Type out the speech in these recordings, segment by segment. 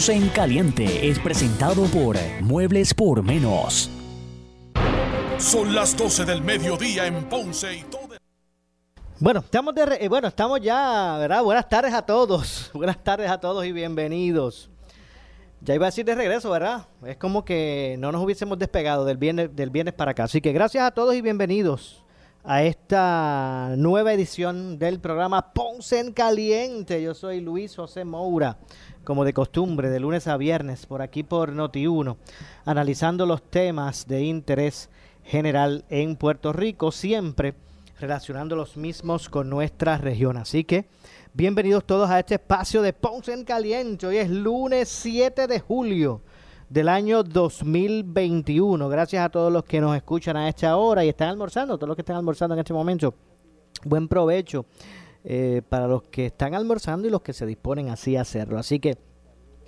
Ponce en Caliente es presentado por Muebles por Menos. Son las 12 del mediodía en Ponce y todo. Bueno, estamos de eh, bueno, estamos ya, ¿verdad? Buenas tardes a todos. Buenas tardes a todos y bienvenidos. Ya iba a decir de regreso, ¿verdad? Es como que no nos hubiésemos despegado del viernes, del viernes para acá. Así que gracias a todos y bienvenidos a esta nueva edición del programa Ponce en Caliente. Yo soy Luis José Moura como de costumbre, de lunes a viernes, por aquí por Noti1, analizando los temas de interés general en Puerto Rico, siempre relacionando los mismos con nuestra región. Así que bienvenidos todos a este espacio de Ponce en Caliente. Hoy es lunes 7 de julio del año 2021. Gracias a todos los que nos escuchan a esta hora y están almorzando, todos los que están almorzando en este momento. Buen provecho eh, para los que están almorzando y los que se disponen así a hacerlo. Así que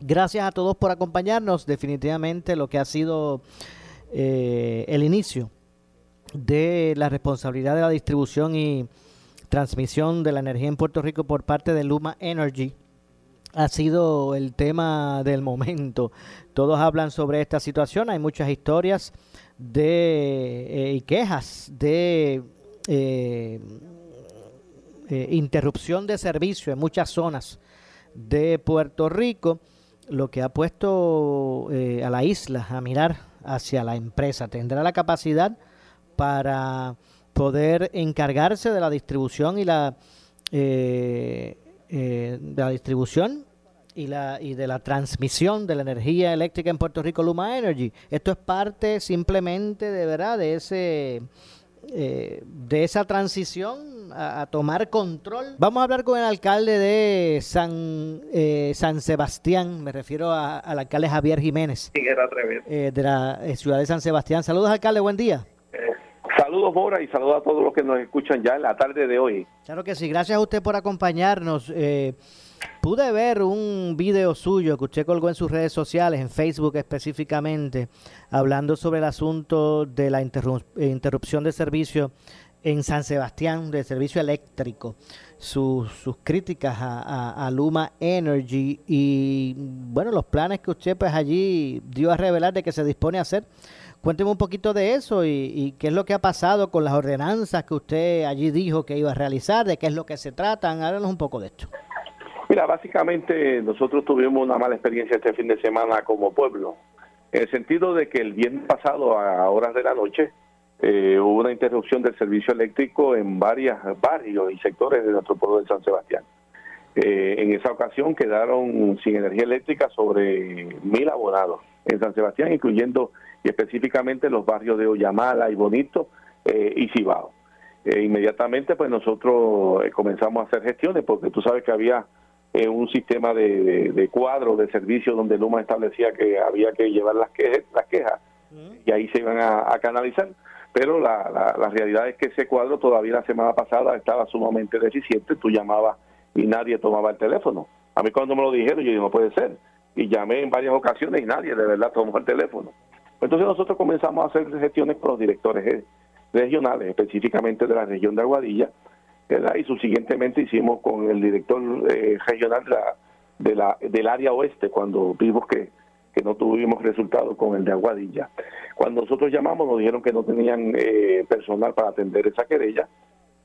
gracias a todos por acompañarnos. Definitivamente lo que ha sido eh, el inicio de la responsabilidad de la distribución y transmisión de la energía en Puerto Rico por parte de Luma Energy ha sido el tema del momento. Todos hablan sobre esta situación, hay muchas historias de eh, y quejas de eh, interrupción de servicio en muchas zonas de Puerto Rico, lo que ha puesto eh, a la isla a mirar hacia la empresa. Tendrá la capacidad para poder encargarse de la distribución y la eh, de la distribución y la y de la transmisión de la energía eléctrica en Puerto Rico Luma Energy. Esto es parte simplemente de verdad de ese eh, de esa transición a, tomar control. Vamos a hablar con el alcalde de San, eh, San Sebastián, me refiero al alcalde Javier Jiménez, eh, de la ciudad de San Sebastián. Saludos, alcalde, buen día. Saludos, Mora, y saludos a todos los que nos escuchan ya en la tarde de hoy. Claro que sí, gracias a usted por acompañarnos. Pude ver un video suyo que usted colgó en sus redes sociales, en Facebook específicamente, hablando sobre el asunto de la interrupción de servicio en San Sebastián, de servicio eléctrico, sus, críticas a, Luma Energy y, bueno, los planes que usted pues allí dio a revelar de que se dispone a hacer. Cuénteme un poquito de eso y, y, qué es lo que ha pasado con las ordenanzas que usted allí dijo que iba a realizar, de qué es lo que se tratan. Háblanos un poco de esto. Mira, básicamente nosotros tuvimos una mala experiencia este fin de semana como pueblo, en el sentido de que el viernes pasado a horas de la noche eh, hubo una interrupción del servicio eléctrico en varios barrios y sectores de nuestro pueblo de San Sebastián. Eh, en esa ocasión quedaron sin energía eléctrica sobre mil abonados en San Sebastián, incluyendo y específicamente los barrios de Oyamala y Bonito eh, y Cibao. inmediatamente pues nosotros comenzamos a hacer gestiones porque tú sabes que había eh, un sistema de, de, cuadros de servicio donde Luma establecía que había que llevar las, quejas, las quejas y ahí se iban a, canalizar. Pero la, la, realidad es que ese cuadro todavía la semana pasada estaba sumamente deficiente. Tú llamabas y nadie tomaba el teléfono. A mí cuando me lo dijeron, yo dije, no puede ser. Y llamé en varias ocasiones y nadie de verdad tomó el teléfono. Entonces nosotros comenzamos a hacer gestiones con los directores eh, regionales, específicamente de la región de Aguadilla, y subsiguientemente hicimos con el director eh, regional de la, del área oeste cuando vimos que, no tuvimos resultados con el de Aguadilla. Cuando nosotros llamamos nos dijeron que no tenían eh, personal para atender esa querella.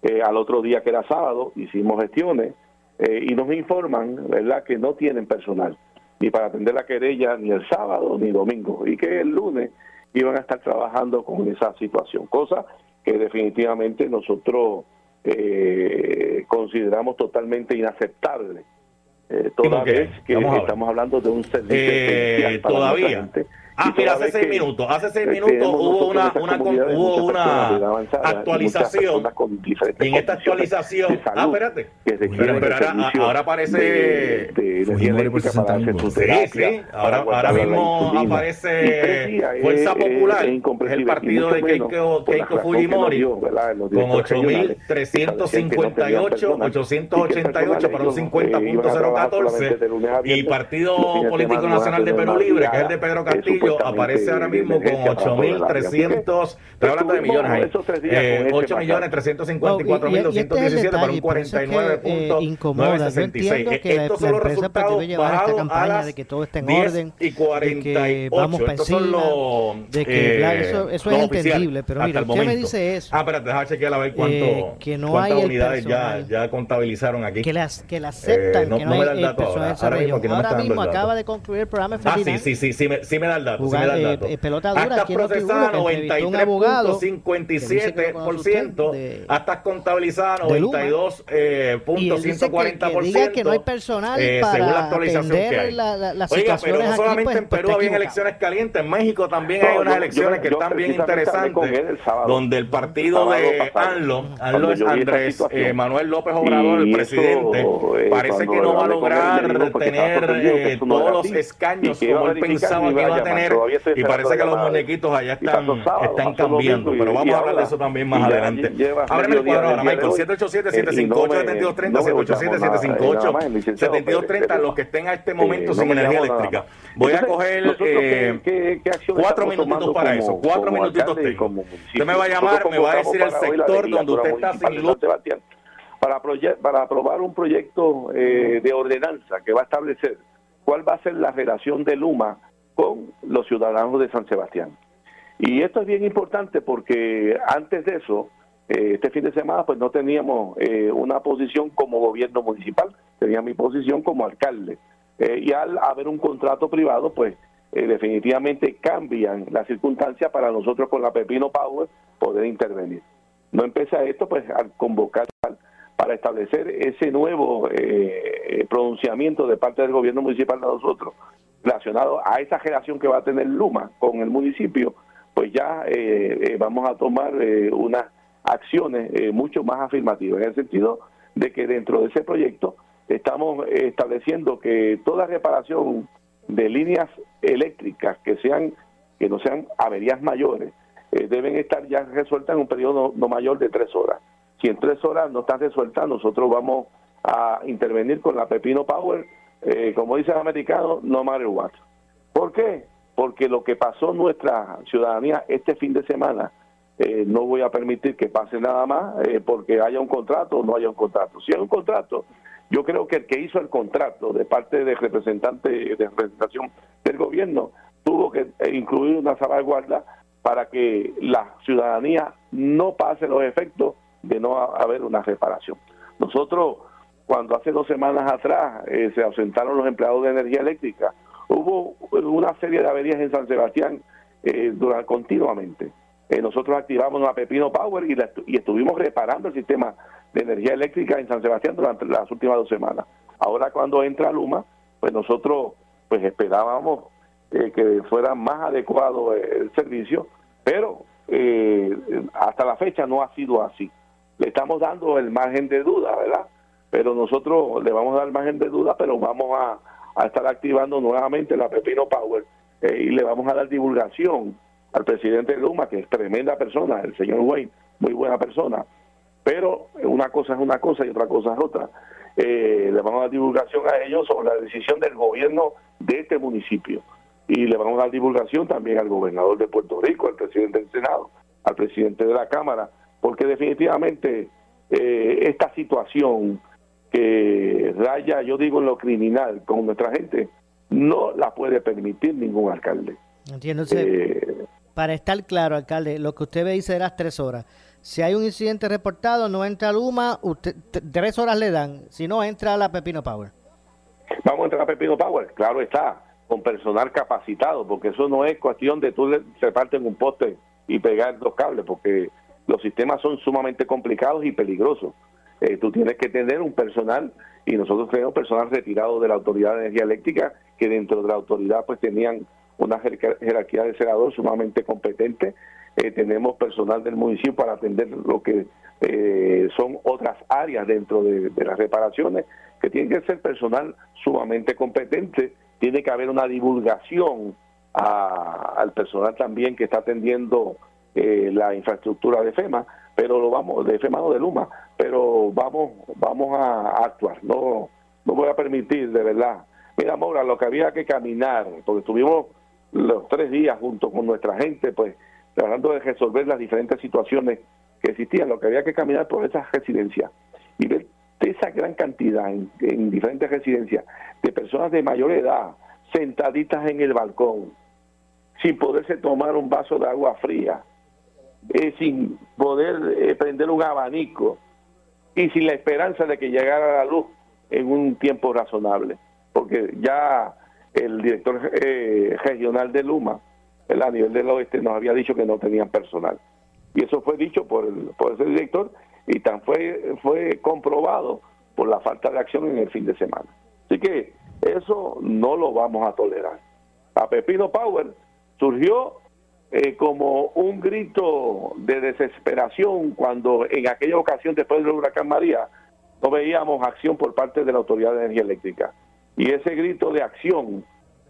Eh, al otro día que era sábado hicimos gestiones y nos informan, ¿verdad?, que no tienen personal ni para atender la querella ni el sábado ni domingo y que el lunes iban a estar trabajando con esa situación, cosa que definitivamente nosotros eh, consideramos totalmente inaceptable. Eh, toda vez que estamos hablando de un servicio eh, todavía Ah, mira, hace seis minutos, hace seis minutos hubo una, una, hubo una actualización. Y en esta actualización, ah, espérate. Pero, ahora, ahora aparece. Sí, sí. Ahora, ahora mismo aparece Fuerza Popular, el partido de Keiko, Keiko Fujimori, con 8.358, 888 para un 50.014. Y Partido Político Nacional de Perú Libre, que es el de Pedro Castillo aparece ahora mismo con 8.300, estoy hablando de millones ahí, eh, 8 millones 354 mil 217 para un 49.966. Eh, estos son los resultados bajados a las de que todo esté en orden y 48. Vamos para encima, de que eh, eso, eso es entendible, pero mira, usted me dice eso. Ah, espérate, déjame chequear a ver cuánto, eh, que no cuántas hay unidades ya, ya contabilizaron aquí. Que, las, que la aceptan, eh, no, que no, no hay el personal Ahora mismo acaba de concluir el programa Ah, sí, sí, sí, sí me, sí da el dato. Eh, eh, pelota dura. Actas procesadas 93.57%. Actas contabilizadas 92.140%. diga que no hay personal eh, para según la actualización que hay. La, la, las Oiga, pero no solamente pues, en Perú había elecciones calientes, en México también hay unas elecciones que están bien interesantes, donde el partido de ANLO, ANLO es Andrés Manuel López Obrador, el presidente, parece que no va a lograr tener todos los escaños como él pensaba que iba a tener y parece que los muñequitos allá están, están cambiando, pero vamos a hablar de eso también más adelante. Ábreme el cuadro ahora, Michael, 787-758-7230, 787-758-7230, los que estén a este momento sin energía eléctrica. Voy a coger eh, cuatro minutitos para eso, cuatro minutitos. Usted me va a llamar, me va a decir el sector donde usted está sin luz para, para aprobar un proyecto eh, de ordenanza que va a establecer cuál va a ser la relación de Luma con los ciudadanos de San Sebastián. Y esto es bien importante porque antes de eso, eh, este fin de semana, pues no teníamos eh, una posición como gobierno municipal, tenía mi posición como alcalde. Eh, y al haber un contrato privado, pues definitivamente cambian las circunstancias para nosotros con la Pepino Power poder intervenir. No empieza esto, pues al convocar para establecer ese nuevo pronunciamiento de parte del gobierno municipal de nosotros relacionado a esa generación que va a tener Luma con el municipio, pues ya eh, eh, vamos a tomar eh, unas acciones mucho más afirmativas, en el sentido de que dentro de ese proyecto estamos estableciendo que toda reparación de líneas eléctricas que sean que no sean averías mayores deben estar ya resueltas en un periodo no, mayor de tres horas. Si en tres horas no están resueltas, nosotros vamos a intervenir con la Pepino Power eh, como dice el americano, no matter what. ¿Por qué? Porque lo que pasó nuestra ciudadanía este fin de semana, eh, no voy a permitir que pase nada más eh, porque haya un contrato o no haya un contrato. Si hay un contrato, yo creo que el que hizo el contrato de parte del representante de representación del gobierno tuvo que incluir una salvaguarda para que la ciudadanía no pase los efectos de no haber una reparación. Nosotros cuando hace dos semanas atrás eh, se ausentaron los empleados de energía eléctrica. Hubo una serie de averías en San Sebastián eh, durante, continuamente. Eh, nosotros activamos la Pepino Power y, y estuvimos reparando el sistema de energía eléctrica en San Sebastián durante las últimas dos semanas. Ahora cuando entra Luma, pues nosotros pues esperábamos que fuera más adecuado el servicio, pero hasta la fecha no ha sido así. Le estamos dando el margen de duda, ¿verdad? Pero nosotros le vamos a dar margen de duda, pero vamos a, estar activando nuevamente la Pepino Power eh, y le vamos a dar divulgación al presidente Luma, que es tremenda persona, el señor Wayne, muy buena persona, pero una cosa es una cosa y otra cosa es otra. Eh, le vamos a dar divulgación a ellos sobre la decisión del gobierno de este municipio. y le vamos a dar divulgación también al gobernador de Puerto Rico, al presidente del Senado, al presidente de la Cámara, porque definitivamente eh, esta situación que raya, yo digo, en lo criminal con nuestra gente, no la puede permitir ningún alcalde. Entiendo. Eh, para estar claro, alcalde, lo que usted ve dice las tres horas. Si hay un incidente reportado, no entra Luma, usted, tres horas le dan. Si no, entra a la Pepino Power. Vamos a entrar a Pepino Power, claro está, con personal capacitado, porque eso no es cuestión de tú en un poste y pegar dos cables, porque los sistemas son sumamente complicados y peligrosos. Eh, tú tienes que tener un personal, y nosotros tenemos personal retirado de la Autoridad de Energía Eléctrica, que dentro de la autoridad pues tenían una jerarquía de senador sumamente competente. Eh, tenemos personal del municipio para atender lo que eh, son otras áreas dentro de, las reparaciones, que tiene que ser personal sumamente competente. Tiene que haber una divulgación al personal también que está atendiendo eh, la infraestructura de FEMA, pero lo vamos, de FEMA no de Luma, pero vamos, vamos a, actuar. No, no voy a permitir, de verdad. Mira, Mora, lo que había que caminar, porque estuvimos los tres días junto con nuestra gente, pues tratando de resolver las diferentes situaciones que existían, lo que había que caminar por esas residencias y ver esa gran cantidad en, diferentes residencias de personas de mayor edad sentaditas en el balcón, sin poderse tomar un vaso de agua fría, eh, sin poder eh, prender un abanico y sin la esperanza de que llegara la luz en un tiempo razonable, porque ya el director eh, regional de Luma, a nivel del oeste, nos había dicho que no tenían personal. Y eso fue dicho por, el, por ese director y tan fue, fue comprobado por la falta de acción en el fin de semana. Así que eso no lo vamos a tolerar. A Pepino Power surgió eh, como un grito de desesperación cuando en aquella ocasión después del huracán María no veíamos acción por parte de la Autoridad de Energía Eléctrica. Y ese grito de acción,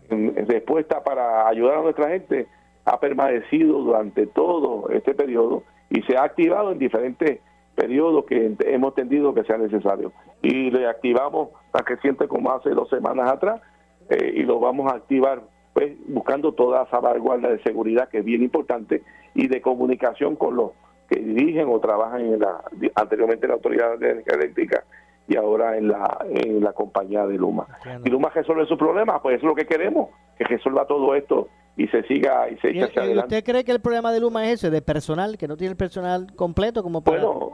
respuesta para ayudar a nuestra gente, ha permanecido durante todo este periodo y se ha activado en diferentes periodos que hemos entendido que sea necesario. Y le activamos la siente como hace dos semanas atrás eh, y lo vamos a activar pues buscando toda esa salvaguarda de seguridad que es bien importante y de comunicación con los que dirigen o trabajan en la anteriormente en la Autoridad de Energía Eléctrica y ahora en la en la compañía de Luma. Y Luma resuelve su problema, pues es lo que queremos, que resuelva todo esto y se siga y se eche hacia adelante. ¿Usted cree que el problema de Luma es ese, de personal, que no tiene el personal completo como para... Bueno,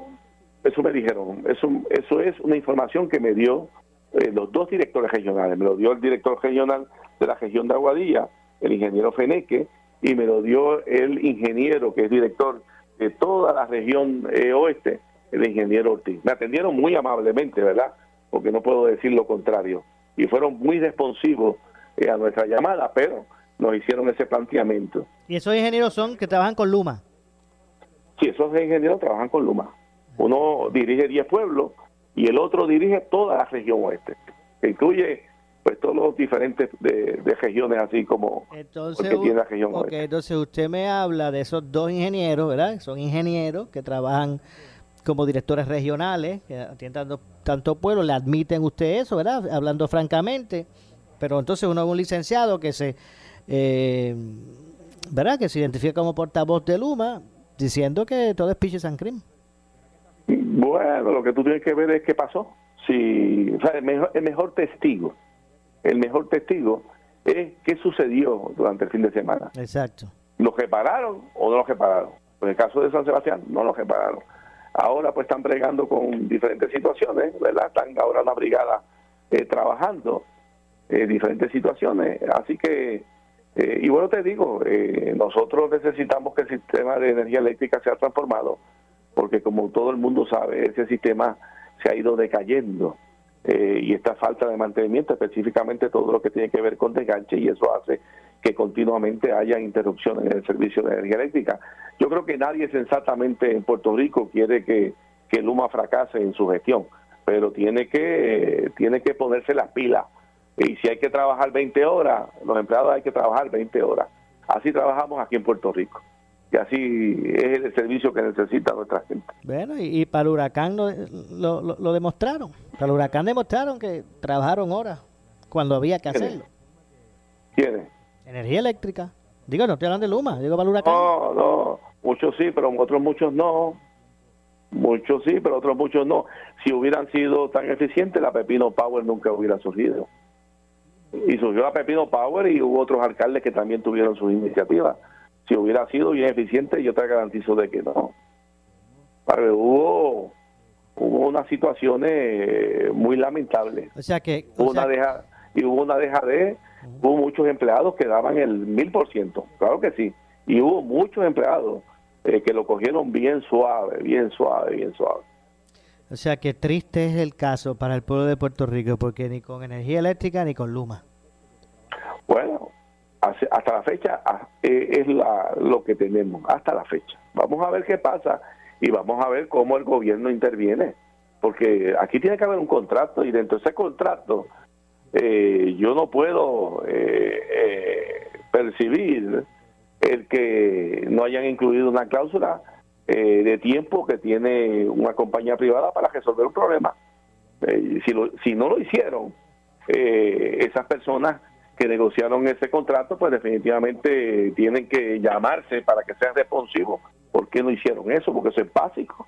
eso me dijeron, eso, eso es una información que me dio eh, los dos directores regionales, me lo dio el director regional de la región de Aguadilla, el ingeniero Feneque, y me lo dio el ingeniero que es director de toda la región eh, oeste, el ingeniero Ortiz. Me atendieron muy amablemente, ¿verdad? Porque no puedo decir lo contrario. Y fueron muy responsivos eh, a nuestra llamada, pero nos hicieron ese planteamiento. ¿Y esos ingenieros son que trabajan con Luma? Sí, esos ingenieros trabajan con Luma. Uno dirige 10 pueblos y el otro dirige toda la región oeste, que incluye pues todos los diferentes de, regiones así como entonces, que tiene la región Entonces usted me habla de esos dos ingenieros, ¿verdad? Son ingenieros que trabajan como directores regionales, que atienden tanto pueblos, le admiten usted eso, ¿verdad? Hablando francamente, pero entonces uno es un licenciado que se, eh, ¿verdad? Que se identifica como portavoz de Luma, diciendo que todo es piches and cream. Bueno, lo que tú tienes que ver es qué pasó. Si, el, mejor, el mejor testigo, el mejor testigo es qué sucedió durante el fin de semana. Exacto. ¿Lo repararon o no lo repararon? En el caso de San Sebastián, no lo repararon. Ahora pues están bregando con diferentes situaciones, ¿verdad? Están ahora una brigada eh, trabajando eh, diferentes situaciones. Así que, eh, y bueno, te digo, eh, nosotros necesitamos que el sistema de energía eléctrica sea transformado porque como todo el mundo sabe, ese sistema se ha ido decayendo eh, y esta falta de mantenimiento, específicamente todo lo que tiene que ver con desganche, y eso hace que continuamente haya interrupciones en el servicio de energía eléctrica. Yo creo que nadie sensatamente en Puerto Rico quiere que, que Luma fracase en su gestión, pero tiene que, tiene que ponerse las pilas. Y si hay que trabajar 20 horas, los empleados hay que trabajar 20 horas. Así trabajamos aquí en Puerto Rico y así es el servicio que necesita nuestra gente. Bueno, y, para el huracán lo, lo, demostraron. Para el huracán demostraron que trabajaron horas cuando había que hacerlo. ¿Quiénes? Energía eléctrica. Digo, no estoy hablando de Luma, digo para huracán. No, no, muchos sí, pero otros muchos no. Muchos sí, pero otros muchos no. Si hubieran sido tan eficientes, la Pepino Power nunca hubiera surgido. Y surgió la Pepino Power y hubo otros alcaldes que también tuvieron sus iniciativas. Si hubiera sido bien eficiente, yo te garantizo de que no. hubo hubo unas situaciones muy lamentables. O sea que... Hubo una deja, y hubo una deja de... Hubo muchos empleados que daban el mil por ciento, claro que sí. Y hubo muchos empleados eh, que lo cogieron bien suave, bien suave, bien suave. O sea que triste es el caso para el pueblo de Puerto Rico, porque ni con energía eléctrica ni con Luma. Bueno, hasta la fecha eh, es la, lo que tenemos, hasta la fecha. Vamos a ver qué pasa y vamos a ver cómo el gobierno interviene, porque aquí tiene que haber un contrato y dentro de ese contrato eh, yo no puedo eh, eh, percibir el que no hayan incluido una cláusula de tiempo que tiene una compañía privada para resolver un problema. si, si no lo hicieron, esas personas que negociaron ese contrato, pues definitivamente tienen que llamarse para que sean responsivos ¿Por qué no hicieron eso? Porque eso es básico.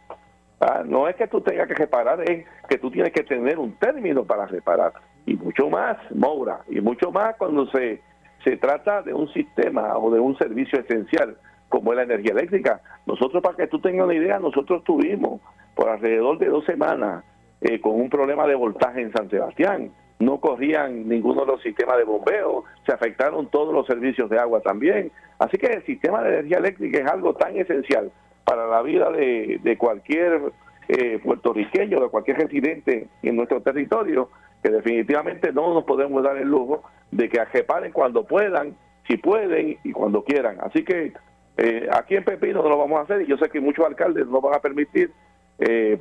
Ah, no es que tú tengas que reparar, es que tú tienes que tener un término para reparar. Y mucho más, Moura, y mucho más cuando se, se trata de un sistema o de un servicio esencial como es la energía eléctrica. Nosotros, para que tú tengas una idea, nosotros tuvimos por alrededor de dos semanas eh, con un problema de voltaje en San Sebastián. No corrían ninguno de los sistemas de bombeo, se afectaron todos los servicios de agua también, Así que el sistema de energía eléctrica es algo tan esencial para la vida de, cualquier eh, puertorriqueño, de cualquier residente en nuestro territorio, que definitivamente no nos podemos dar el lujo de que reparen cuando puedan, si pueden y cuando quieran. Así que eh, aquí en Pepino no lo vamos a hacer y yo sé que muchos alcaldes no van a permitir, eh,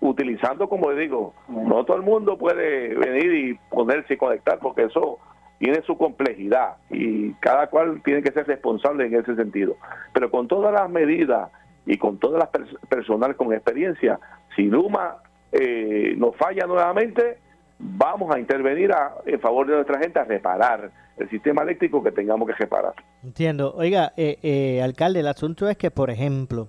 utilizando, como le digo, no todo el mundo puede venir y ponerse y conectar porque eso tiene su complejidad y cada cual tiene que ser responsable en ese sentido. Pero con todas las medidas y con todas las personas con experiencia, si Luma eh, nos falla nuevamente, vamos a intervenir a, en favor de nuestra gente a reparar el sistema eléctrico que tengamos que reparar. Entiendo. Oiga, eh, eh, alcalde, el asunto es que, por ejemplo,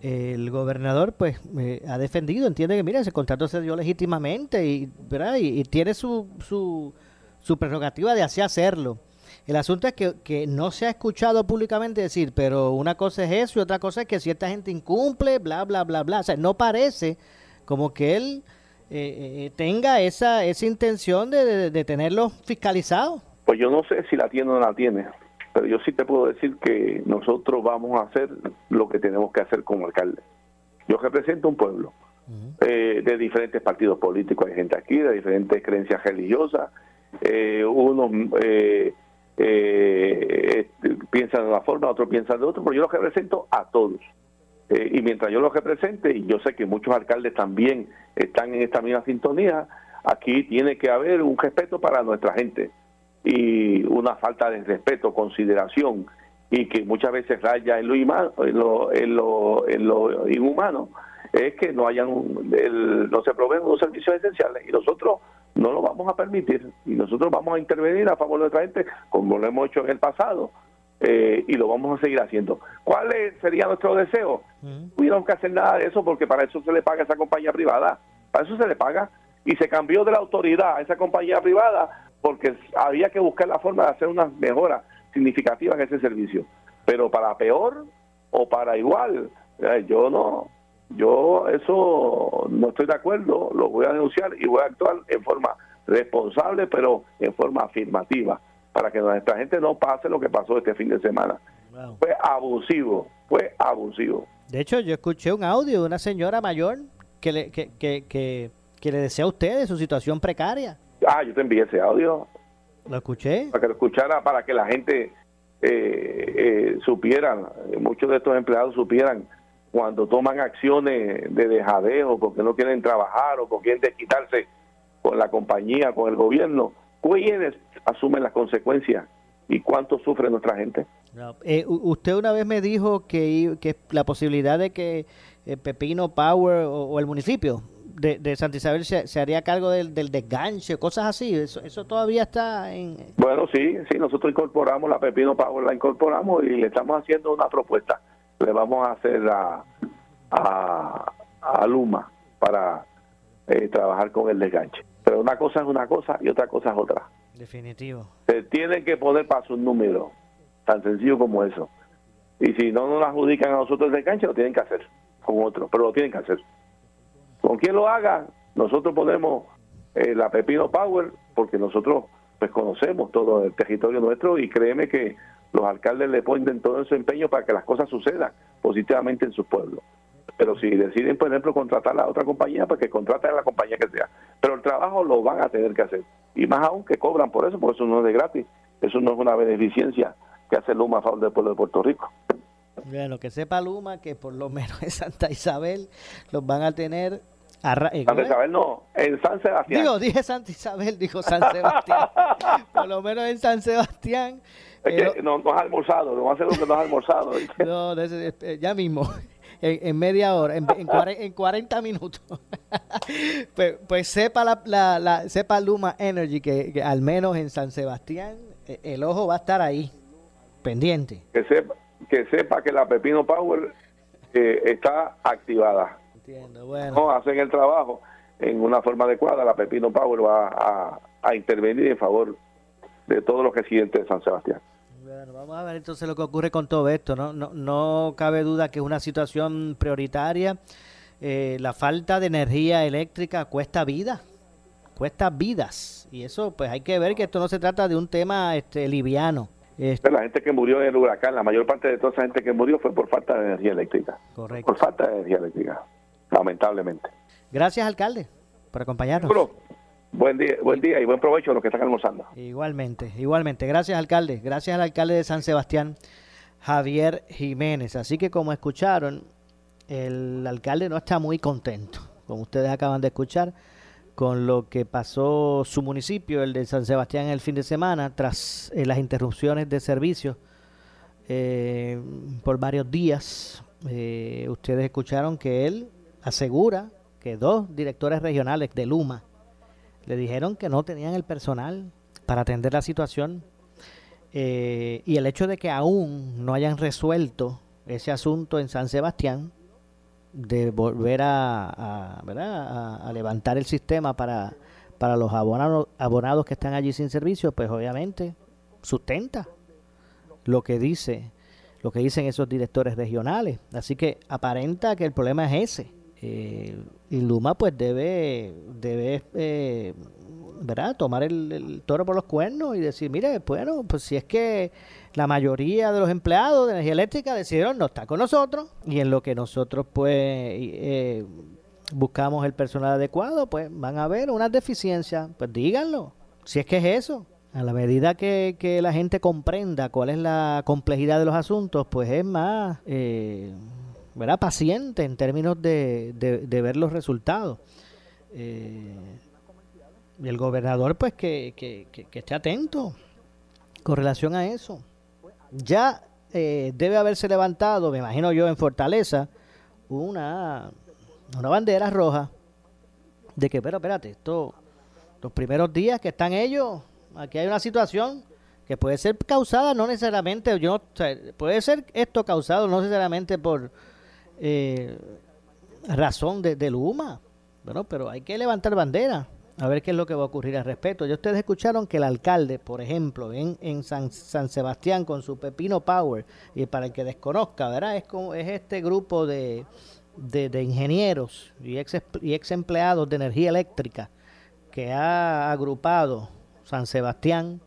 el gobernador pues ha defendido, entiende que, mira, ese contrato se dio legítimamente y, ¿verdad? y, tiene su, su su prerrogativa de así hacerlo. El asunto es que, no se ha escuchado públicamente decir, pero una cosa es eso y otra cosa es que cierta gente incumple, bla, bla, bla, bla. O sea, no parece como que él eh, eh, tenga esa, esa intención de, de, tenerlo fiscalizado. Pues yo no sé si la tiene o no la tiene, pero yo sí te puedo decir que nosotros vamos a hacer lo que tenemos que hacer como alcalde. Yo represento un pueblo eh, de diferentes partidos políticos, hay gente aquí, de diferentes creencias religiosas, eh, unos eh, eh, piensan de una forma, otros piensan de otra, pero yo los represento a todos. Eh, y mientras yo los represente, y yo sé que muchos alcaldes también están en esta misma sintonía, aquí tiene que haber un respeto para nuestra gente y una falta de respeto, consideración y que muchas veces raya en lo, en lo, en lo, en lo inhumano es que no hayan no se proveen unos servicios esenciales y nosotros no lo vamos a permitir y nosotros vamos a intervenir a favor de nuestra gente como lo hemos hecho en el pasado eh, y lo vamos a seguir haciendo. ¿Cuál sería nuestro deseo? No hubiéramos que hacer nada de eso porque para eso se le paga a esa compañía privada, para eso se le paga y se cambió de la autoridad a esa compañía privada porque había que buscar la forma de hacer una mejora significativa en ese servicio. Pero para peor o para igual, eh, yo no, yo eso no estoy de acuerdo, lo voy a denunciar y voy a actuar en forma responsable, pero en forma afirmativa, para que nuestra gente no pase lo que pasó este fin de semana. Fue abusivo, fue abusivo. De hecho, yo escuché un audio de una señora mayor que le, que, que, que, le decía a ustedes su situación precaria. Ah, yo te envié ese audio. ¿Lo escuché? Para que lo escuchara, para que la gente eh, eh, supiera, muchos de estos empleados supieran cuando toman acciones de dejadeo porque no quieren trabajar o porque quieren desquitarse con la compañía, con el gobierno, ¿quiénes asumen las consecuencias y cuánto sufre nuestra gente? Eh, usted una vez me dijo que, que la posibilidad de que eh, Pepino Power o, el municipio de, de Santa Isabel se, haría cargo del, del, desganche, cosas así. Eso, eso todavía está en... Bueno, sí, sí, nosotros incorporamos la Pepino Power, la incorporamos y le estamos haciendo una propuesta. Le vamos a hacer a, a, Luma para eh, trabajar con el desganche. Pero una cosa es una cosa y otra cosa es otra. Definitivo. Se tienen que poner para su número, tan sencillo como eso. Y si no nos adjudican a nosotros el desganche, lo tienen que hacer con otro, pero lo tienen que hacer. Con quien lo haga, nosotros ponemos eh, la Pepino Power, porque nosotros pues conocemos todo el territorio nuestro y créeme que los alcaldes le ponen todo su empeño para que las cosas sucedan positivamente en sus pueblos. Pero si deciden, por ejemplo, contratar a otra compañía, pues que contraten a la compañía que sea. Pero el trabajo lo van a tener que hacer. Y más aún que cobran por eso, porque eso no es de gratis. Eso no es una beneficencia que hace Luma a favor del pueblo de Puerto Rico. Bueno, que sepa Luma que por lo menos en Santa Isabel los van a tener eh, Santa Isabel no, en San Sebastián. Digo, dije Santa Isabel, dijo San Sebastián. Por lo menos en San Sebastián. Es que no, no has almorzado, no va a ser lo que no has almorzado. no, eh, ya mismo, en, media hora, en, en, 40 minutos. pues, pues, sepa la, la, sepa Luma Energy que, al menos en San Sebastián eh, el ojo va a estar ahí, pendiente. Que sepa que, sepa que la Pepino Power está activada no hacen el trabajo en una forma adecuada, la Pepino Power va a, intervenir en favor de todos los residentes de San Sebastián. Bueno, vamos a ver entonces lo que ocurre con todo esto. No, no, no cabe duda que es una situación prioritaria. Eh, la falta de energía eléctrica cuesta vida, cuesta vidas. Y eso, pues hay que ver que esto no se trata de un tema este, liviano. Este la gente que murió en el huracán, la mayor parte de toda esa gente que murió fue por falta de energía eléctrica. Correcto. Por falta de energía eléctrica lamentablemente. Gracias, alcalde, por acompañarnos. buen día, buen día y buen provecho a los que están almorzando. Igualmente, igualmente. Gracias, alcalde. Gracias al alcalde de San Sebastián, Javier Jiménez. Así que como escucharon, el alcalde no está muy contento, como ustedes acaban de escuchar, con lo que pasó su municipio, el de San Sebastián, el fin de semana, tras eh, las interrupciones de servicios eh, por varios días. Eh, ustedes escucharon que él asegura que dos directores regionales de Luma le dijeron que no tenían el personal para atender la situación eh, y el hecho de que aún no hayan resuelto ese asunto en San Sebastián de volver a, levantar el sistema para, para los abonados, abonados que están allí sin servicio, pues obviamente sustenta lo que dice lo que dicen esos directores regionales. Así que aparenta que el problema es ese eh, y Luma pues debe, debe eh, ¿verdad? tomar el, toro por los cuernos y decir, mire, bueno, pues si es que la mayoría de los empleados de energía eléctrica decidieron no estar con nosotros y en lo que nosotros pues eh, buscamos el personal adecuado, pues van a haber unas deficiencias, pues díganlo, si es que es eso. A la medida que, que la gente comprenda cuál es la complejidad de los asuntos, pues es más... Eh, ¿verdad? paciente en términos de, de, ver los resultados. Eh, y el gobernador, pues, que, que, que, esté atento con relación a eso. Ya eh, debe haberse levantado, me imagino yo, en Fortaleza, una, una bandera roja de que, pero espérate, esto, los primeros días que están ellos, aquí hay una situación que puede ser causada no necesariamente, yo, puede ser esto causado no necesariamente por eh, razón de, de, Luma. Bueno, pero hay que levantar bandera a ver qué es lo que va a ocurrir al respecto. Ya ustedes escucharon que el alcalde, por ejemplo, en, en San, San, Sebastián con su Pepino Power, y para el que desconozca, ¿verdad? Es, como, es este grupo de, de, ingenieros y ex, y ex empleados de energía eléctrica que ha agrupado San Sebastián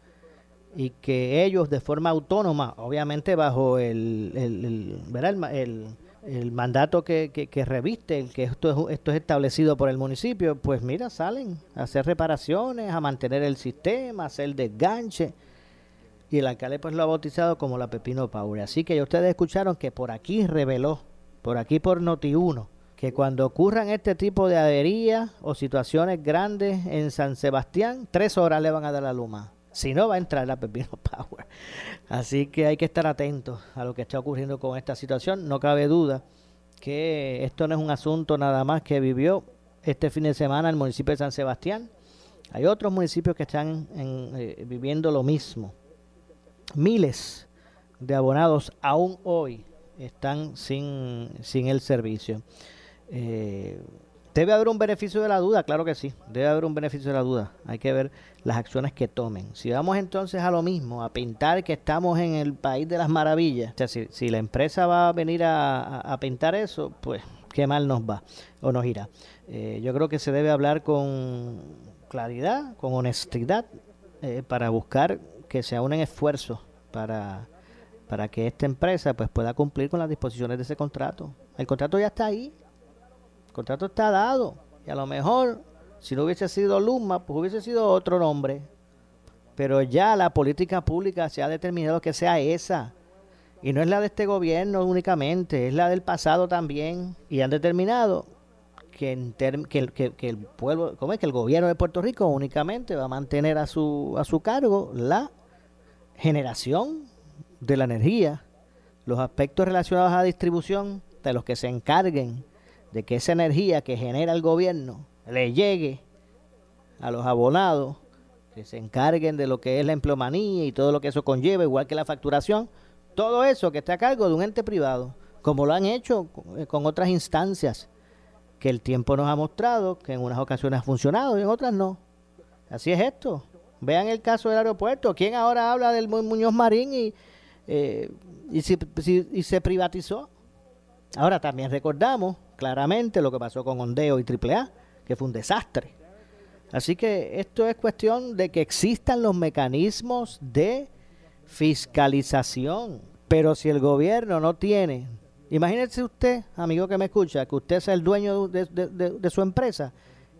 y que ellos de forma autónoma, obviamente bajo el, el, el, ¿verdad? el el mandato que, que, reviste, el que esto es, esto es establecido por el municipio, pues mira, salen a hacer reparaciones, a mantener el sistema, a hacer desganche. Y el alcalde pues lo ha bautizado como la Pepino Power. Así que ya ustedes escucharon que por aquí reveló, por aquí por Noti1, que cuando ocurran este tipo de averías o situaciones grandes en San Sebastián, tres horas le van a dar la luma. Si no, va a entrar la Pepino Power. Así que hay que estar atentos a lo que está ocurriendo con esta situación. No cabe duda que esto no es un asunto nada más que vivió este fin de semana el municipio de San Sebastián. Hay otros municipios que están eh, viviendo lo mismo. Miles de abonados aún hoy están sin, sin el servicio. Eh, Debe haber un beneficio de la duda, claro que sí, debe haber un beneficio de la duda. Hay que ver las acciones que tomen. Si vamos entonces a lo mismo, a pintar que estamos en el país de las maravillas, o sea, si, la empresa va a venir a, pintar eso, pues qué mal nos va o nos irá. Eh, yo creo que se debe hablar con claridad, con honestidad, eh, para buscar que se unen esfuerzos para, para que esta empresa pues pueda cumplir con las disposiciones de ese contrato. El contrato ya está ahí, el contrato está dado. Y a lo mejor, si no hubiese sido Luma, pues hubiese sido otro nombre. Pero ya la política pública se ha determinado que sea esa. Y no es la de este gobierno únicamente, es la del pasado también. Y han determinado que, que, el pueblo, ¿cómo es? que el gobierno de Puerto Rico únicamente va a mantener a su, a su cargo la generación de la energía, los aspectos relacionados a la distribución, de los que se encarguen de que esa energía que genera el gobierno le llegue a los abonados, que se encarguen de lo que es la empleomanía y todo lo que eso conlleva, igual que la facturación, todo eso que está a cargo de un ente privado, como lo han hecho eh, con otras instancias, que el tiempo nos ha mostrado que en unas ocasiones ha funcionado y en otras no. Así es esto. Vean el caso del aeropuerto. ¿Quién ahora habla del Muñoz Marín y, eh, y, y se privatizó? Ahora también recordamos claramente lo que pasó con Ondeo y AAA, que fue un desastre. Así que esto es cuestión de que existan los mecanismos de fiscalización. Pero si el gobierno no tiene, imagínese usted, amigo que me escucha, que usted sea el dueño de, su empresa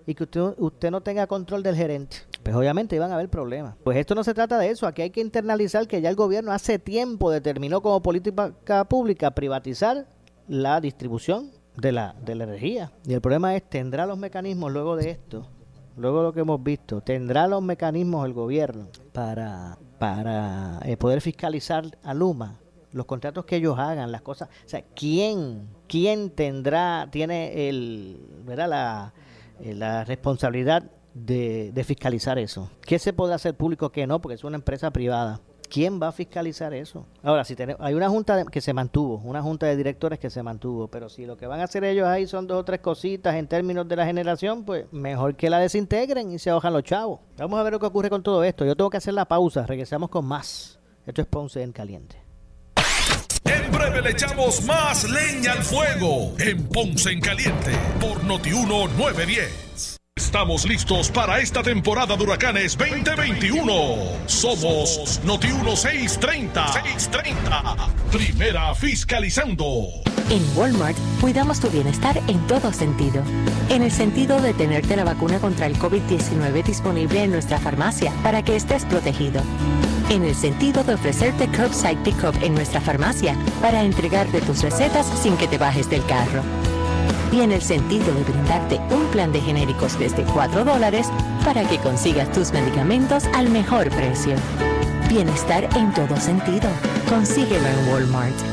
y que usted, usted no tenga control del gerente. Pues obviamente iban a haber problemas. Pues esto no se trata de eso. Aquí hay que internalizar que ya el gobierno hace tiempo determinó como política pública privatizar la distribución de la, de la energía. Y el problema es, ¿tendrá los mecanismos luego de esto? Luego de lo que hemos visto, ¿tendrá los mecanismos el gobierno para, para eh, poder fiscalizar a Luma? Los contratos que ellos hagan, las cosas. O sea, ¿quién, quién tendrá, tiene el, ¿verdad? La, eh, la responsabilidad de, de fiscalizar eso? ¿Qué se puede hacer público, qué no? Porque es una empresa privada. ¿Quién va a fiscalizar eso? Ahora, si hay una junta que se mantuvo, una junta de directores que se mantuvo, pero si lo que van a hacer ellos ahí son dos o tres cositas en términos de la generación, pues mejor que la desintegren y se ahojan los chavos. Vamos a ver lo que ocurre con todo esto. Yo tengo que hacer la pausa, regresamos con más. Esto es Ponce en Caliente. En breve le echamos más leña al fuego en Ponce en Caliente por Notiuno 910. Estamos listos para esta temporada de huracanes 2021. Somos Noti 1630. 630. Primera fiscalizando. En Walmart cuidamos tu bienestar en todo sentido. En el sentido de tenerte la vacuna contra el COVID-19 disponible en nuestra farmacia para que estés protegido. En el sentido de ofrecerte curbside pickup en nuestra farmacia para entregarte tus recetas sin que te bajes del carro en el sentido de brindarte un plan de genéricos desde 4 dólares para que consigas tus medicamentos al mejor precio. Bienestar en todo sentido. Consíguelo en Walmart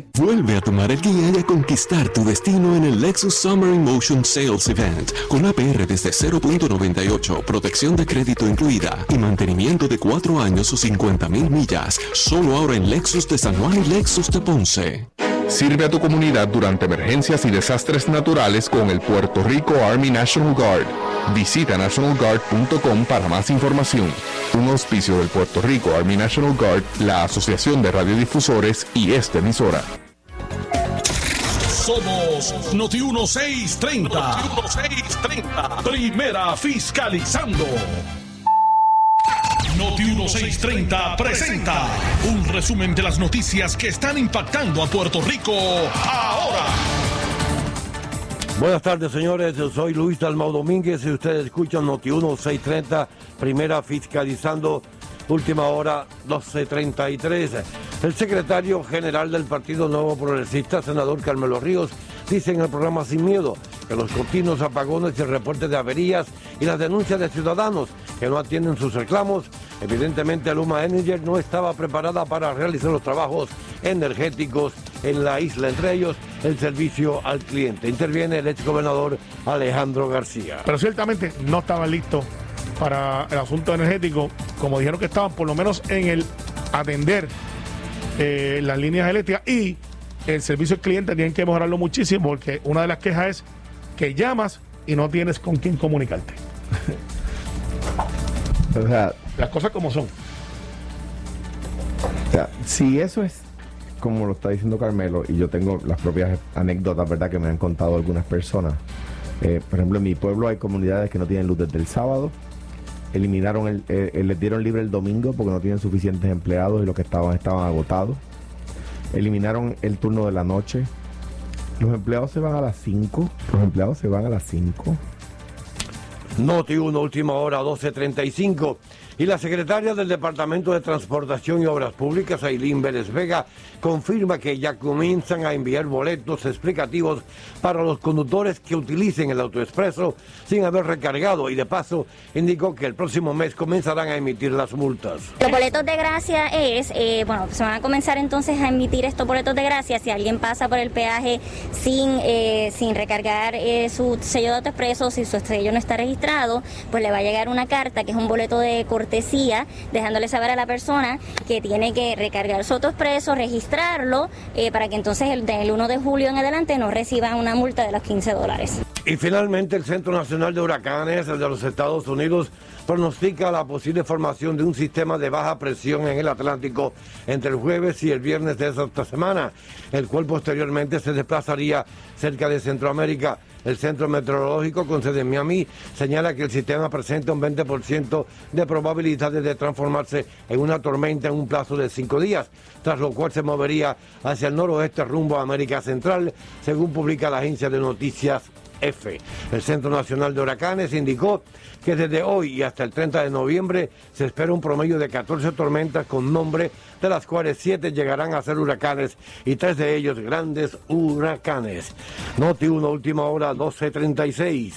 1129. Vuelve a tomar el guía y a conquistar tu destino en el Lexus Summer Emotion Sales Event con APR desde 0.98, protección de crédito incluida y mantenimiento de 4 años o 50 mil millas. Solo ahora en Lexus de San Juan y Lexus de Ponce. Sirve a tu comunidad durante emergencias y desastres naturales con el Puerto Rico Army National Guard. Visita nationalguard.com para más información. Un auspicio del Puerto Rico Army National Guard, la Asociación de Radiodifusores y esta emisora. Somos Noti 1630. Noti 1630. Primera fiscalizando. Noti 1630 presenta un resumen de las noticias que están impactando a Puerto Rico ahora. Buenas tardes, señores. Yo soy Luis Dalmau Domínguez y ustedes escuchan Noti 1630, primera fiscalizando, última hora 1233. El secretario general del Partido Nuevo Progresista, senador Carmelo Ríos, dice en el programa Sin Miedo que los continuos apagones y el reporte de averías y las denuncias de ciudadanos que no atienden sus reclamos, evidentemente Luma Energy no estaba preparada para realizar los trabajos energéticos en la isla, entre ellos el servicio al cliente. Interviene el ex gobernador Alejandro García. Pero ciertamente no estaban listos para el asunto energético, como dijeron que estaban por lo menos en el atender eh, las líneas eléctricas y el servicio al cliente tienen que mejorarlo muchísimo porque una de las quejas es que llamas y no tienes con quién comunicarte. o sea, las cosas como son. O sea, si eso es como lo está diciendo Carmelo, y yo tengo las propias anécdotas, ¿verdad?, que me han contado algunas personas. Eh, por ejemplo, en mi pueblo hay comunidades que no tienen luz desde el sábado. Eliminaron el, eh, les dieron libre el domingo porque no tienen suficientes empleados y los que estaban estaban agotados. Eliminaron el turno de la noche. Los empleados se van a las 5. Los empleados se van a las 5. Noti 1, última hora, 12.35. Y la secretaria del Departamento de Transportación y Obras Públicas, Ailín Vélez Vega, confirma que ya comienzan a enviar boletos explicativos para los conductores que utilicen el autoexpreso sin haber recargado y de paso indicó que el próximo mes comenzarán a emitir las multas. Los boletos de gracia es, eh, bueno, se van a comenzar entonces a emitir estos boletos de gracia si alguien pasa por el peaje sin, eh, sin recargar eh, su sello de autoexpreso, si su sello no está registrado, pues le va a llegar una carta que es un boleto de cortesía dejándole saber a la persona que tiene que recargar su autoexpreso, registrarlo, eh, para que entonces el, del 1 de julio en adelante no reciba una multa de los 15 dólares. Y finalmente el Centro Nacional de Huracanes de los Estados Unidos pronostica la posible formación de un sistema de baja presión en el Atlántico entre el jueves y el viernes de esta semana, el cual posteriormente se desplazaría cerca de Centroamérica. El Centro Meteorológico con sede en Miami señala que el sistema presenta un 20% de probabilidades de transformarse en una tormenta en un plazo de cinco días, tras lo cual se movería hacia el noroeste rumbo a América Central, según publica la agencia de noticias F. El Centro Nacional de Huracanes indicó que desde hoy y hasta el 30 de noviembre se espera un promedio de 14 tormentas con nombre, de las cuales 7 llegarán a ser huracanes y 3 de ellos grandes huracanes. Noti 1, última hora, 12.36.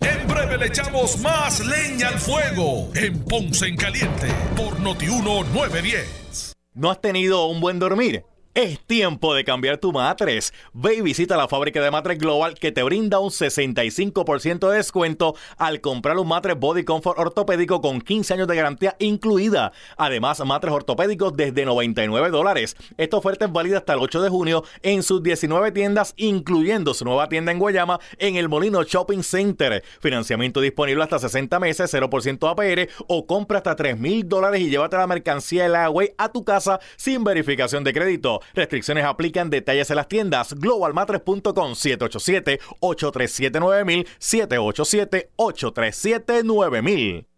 En breve le echamos más leña al fuego en Ponce en Caliente por Noti 1, 910. ¿No has tenido un buen dormir? Es tiempo de cambiar tu matres. Ve y visita la fábrica de matres Global que te brinda un 65% de descuento al comprar un matres Body Comfort ortopédico con 15 años de garantía incluida. Además, matres ortopédicos desde 99 dólares. Esta oferta es válida hasta el 8 de junio en sus 19 tiendas, incluyendo su nueva tienda en Guayama en el Molino Shopping Center. Financiamiento disponible hasta 60 meses, 0% APR o compra hasta 3 mil dólares y llévate la mercancía de la a tu casa sin verificación de crédito. Restricciones aplican. Detalles en las tiendas. Globalmatres.com 787-837-9000 787-837-9000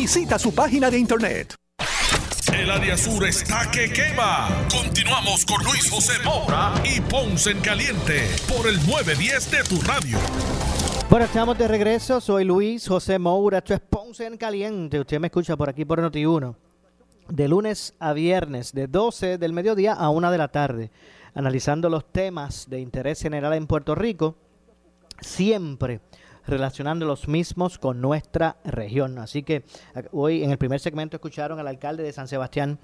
Visita su página de internet. El área sur está que quema. Continuamos con Luis José Moura y Ponce en Caliente por el 910 de tu radio. Bueno, estamos de regreso. Soy Luis José Moura. Esto es Ponce en Caliente. Usted me escucha por aquí por Noti1. De lunes a viernes, de 12 del mediodía a 1 de la tarde. Analizando los temas de interés general en Puerto Rico. Siempre relacionando los mismos con nuestra región. Así que hoy en el primer segmento escucharon al alcalde de San Sebastián,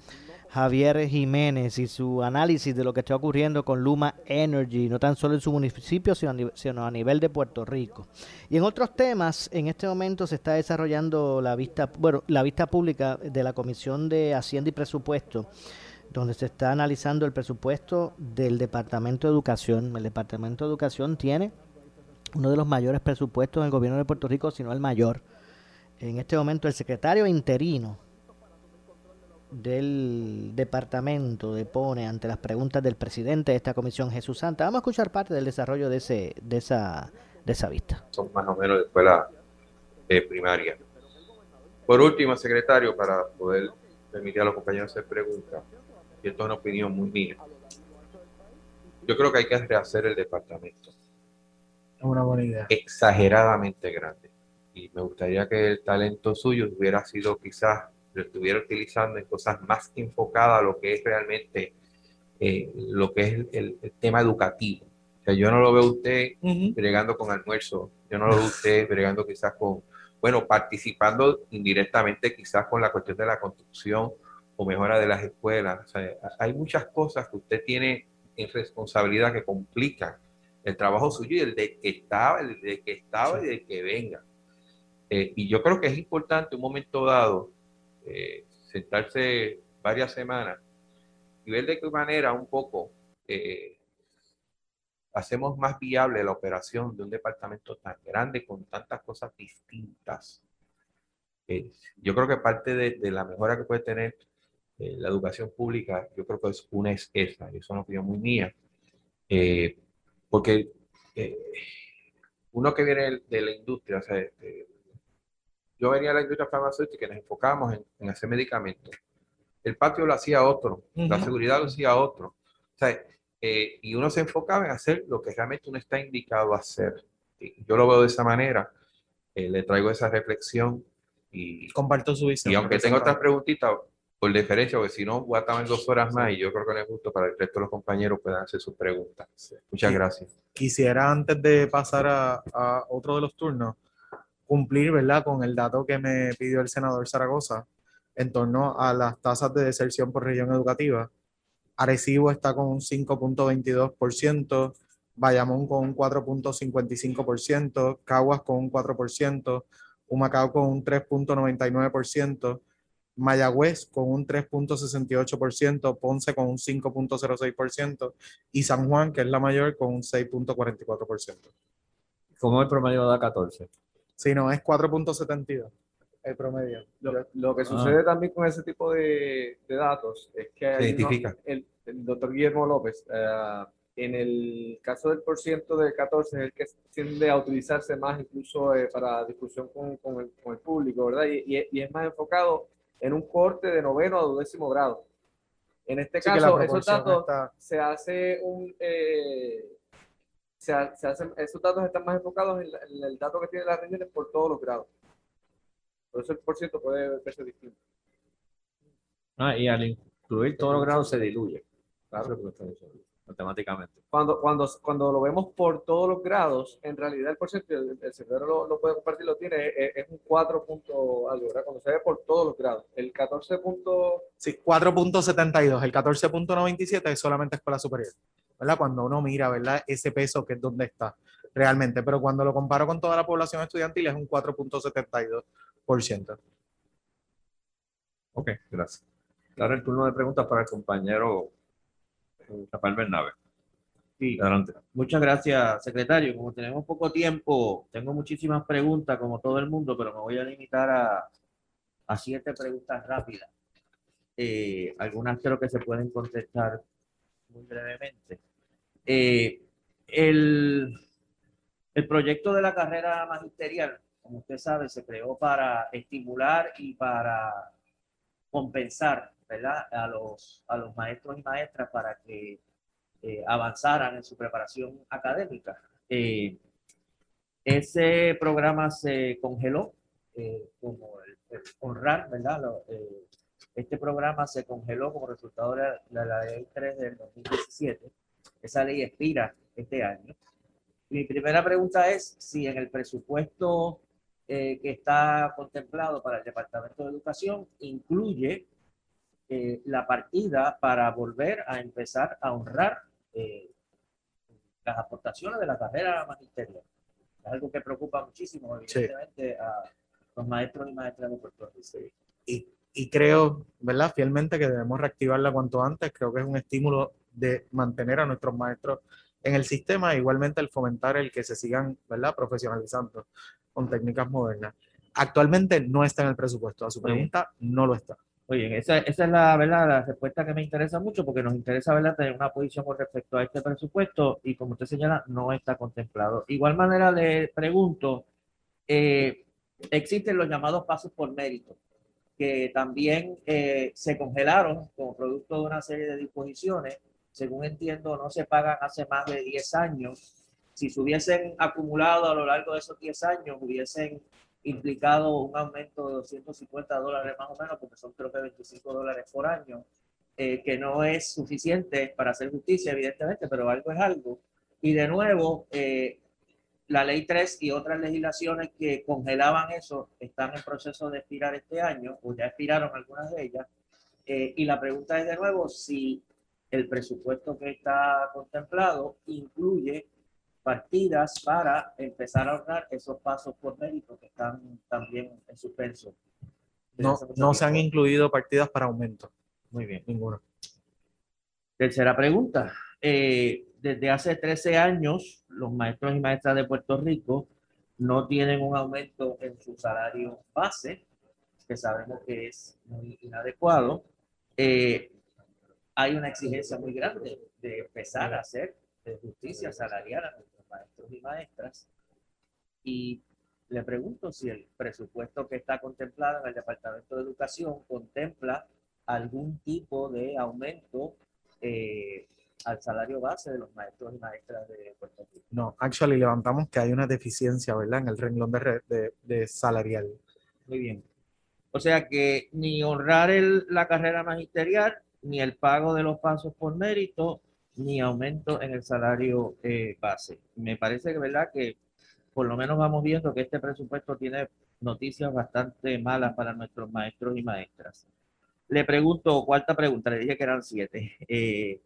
Javier Jiménez, y su análisis de lo que está ocurriendo con Luma Energy, no tan solo en su municipio, sino a, nivel de Puerto Rico. Y en otros temas, en este momento se está desarrollando la vista, bueno, la vista pública de la Comisión de Hacienda y Presupuesto donde se está analizando el presupuesto del Departamento de Educación. El Departamento de Educación tiene uno de los mayores presupuestos del gobierno de Puerto Rico, si no el mayor. En este momento el secretario interino del departamento depone ante las preguntas del presidente de esta comisión, Jesús Santa. Vamos a escuchar parte del desarrollo de, ese, de, esa, de esa vista. Son más o menos de escuela eh, primaria. Por último, secretario, para poder permitir a los compañeros hacer preguntas, y esto es una opinión muy mía, yo creo que hay que rehacer el departamento una buena idea. Exageradamente grande. Y me gustaría que el talento suyo hubiera sido quizás, lo estuviera utilizando en cosas más enfocadas a lo que es realmente eh, lo que es el, tema educativo. O sea, yo no lo veo usted bregando con almuerzo, yo no lo veo usted bregando quizás con, bueno, participando indirectamente quizás con la cuestión de la construcción o mejora de las escuelas. O sea, hay muchas cosas que usted tiene en responsabilidad que complican el trabajo suyo y el de que estaba, el de que estaba y de que venga. Eh, y yo creo que es importante un momento dado eh, sentarse varias semanas y ver de qué manera un poco eh, hacemos más viable la operación de un departamento tan grande con tantas cosas distintas. yo creo que parte de, la mejora que puede tener la educación pública, yo creo que es una es esa, y eso es una opinión muy mía. Porque eh, uno que viene de la industria, o sea, este, yo venía de la industria farmacéutica y nos enfocábamos en, hacer medicamentos. El patio lo hacía otro, la seguridad lo hacía otro. O sea, eh, y uno se enfocaba en hacer lo que realmente uno está indicado a hacer. yo lo veo de esa manera, eh, le traigo esa reflexión y comparto su visión. Y aunque tengo otras preguntitas, por diferencia, porque si no, voy a dos horas más y yo creo que no es justo para el resto de los compañeros puedan hacer sus preguntas. Muchas gracias. Quisiera, antes de pasar a, otro de los turnos, cumplir ¿verdad? con el dato que me pidió el senador Zaragoza en torno a las tasas de deserción por región educativa. Arecibo está con un 5.22%, Bayamón con un 4.55%, Caguas con un 4%, Humacao con un 3.99%, Mayagüez con un 3.68%, Ponce con un 5.06% y San Juan, que es la mayor, con un 6.44%. ¿Cómo el promedio da 14? Sí, no, es 4.72 el promedio. Lo, que sucede también con ese tipo de, datos es que el, el, doctor Guillermo López, eh, en el caso del porciento de 14 es el que tiende a utilizarse más incluso eh, para discusión con, con, el, con, el, público, ¿verdad? Y, y, es más enfocado en un corte de noveno a décimo grado. En este caso, esos datos se hace un... Eh, se, se hacen, esos datos están más enfocados en, en el dato que tiene las regiones por todos los grados. Por eso el por ciento puede verse distinto. Ah, y al incluir todos los grados se diluye. Claro, matemáticamente. Cuando, cuando, cuando lo vemos por todos los grados, en realidad el porcentaje, el, servidor lo, puede compartir, lo tiene, es, un 4 punto algo, ¿verdad? Cuando se ve por todos los grados. El 14 punto... Sí, 4.72. El 14.97 es solamente escuela superior. ¿verdad? Cuando uno mira, ¿verdad? Ese peso que es donde está realmente. Pero cuando lo comparo con toda la población estudiantil es un 4.72%. Ok, gracias. Ahora el turno de preguntas para el compañero eh, Rafael Bernabe. Sí, Adelante. muchas gracias, secretario. Como tenemos poco tiempo, tengo muchísimas preguntas, como todo el mundo, pero me voy a limitar a, a siete preguntas rápidas. Eh, algunas creo que se pueden contestar muy brevemente. Eh, el, el proyecto de la carrera magisterial como usted sabe, se creó para estimular y para compensar ¿verdad? A, los, a los maestros y maestras para que eh, avanzaran en su preparación académica. Eh, ese programa se congeló, eh, como el, honrar, ¿verdad? este programa se congeló como resultado de la, de la ley 3 del 2017. Esa ley expira este año. Mi primera pregunta es si en el presupuesto eh, que está contemplado para el Departamento de Educación incluye eh, la partida para volver a empezar a honrar eh, las aportaciones de la carrera magisterial. Es algo que preocupa muchísimo, evidentemente, a los maestros y maestras de Puerto Rico. Y, y creo, ¿verdad?, fielmente que debemos reactivarla cuanto antes. Creo que es un estímulo de mantener a nuestros maestros en el sistema, igualmente el fomentar el que se sigan, ¿verdad?, profesionalizando con técnicas modernas. Actualmente no está en el presupuesto. A su pregunta, no lo está. Oye, esa, esa, es la, ¿verdad? la respuesta que me interesa mucho porque nos interesa ¿verdad? tener una posición con respecto a este presupuesto y como usted señala, no está contemplado. Igual manera le pregunto, eh, existen los llamados pasos por mérito, que también eh, se congelaron como producto de una serie de disposiciones, según entiendo, no se pagan hace más de 10 años si se hubiesen acumulado a lo largo de esos 10 años, hubiesen implicado un aumento de 250 dólares más o menos, porque son creo que 25 dólares por año, eh, que no es suficiente para hacer justicia, evidentemente, pero algo es algo. Y de nuevo, eh, la ley 3 y otras legislaciones que congelaban eso están en proceso de expirar este año, o ya expiraron algunas de ellas. Eh, y la pregunta es de nuevo si el presupuesto que está contemplado incluye partidas para empezar a ahorrar esos pasos por mérito que están también en suspenso. No, no se han incluido partidas para aumento. Muy bien. Ninguno. Tercera pregunta. Eh, desde hace 13 años, los maestros y maestras de Puerto Rico no tienen un aumento en su salario base, que sabemos que es muy inadecuado. Eh, hay una exigencia muy grande de empezar a hacer justicia salarial a maestros y maestras. Y le pregunto si el presupuesto que está contemplado en el Departamento de Educación contempla algún tipo de aumento eh, al salario base de los maestros y maestras de Puerto Rico. No, actually levantamos que hay una deficiencia, ¿verdad? En el renglón de, de, de salarial. Muy bien. O sea que ni honrar el, la carrera magisterial, ni el pago de los pasos por mérito, ni aumento en el salario eh, base. Me parece que, ¿verdad? Que por lo menos vamos viendo que este presupuesto tiene noticias bastante malas para nuestros maestros y maestras. Le pregunto, cuarta pregunta, le dije que eran siete. Eh,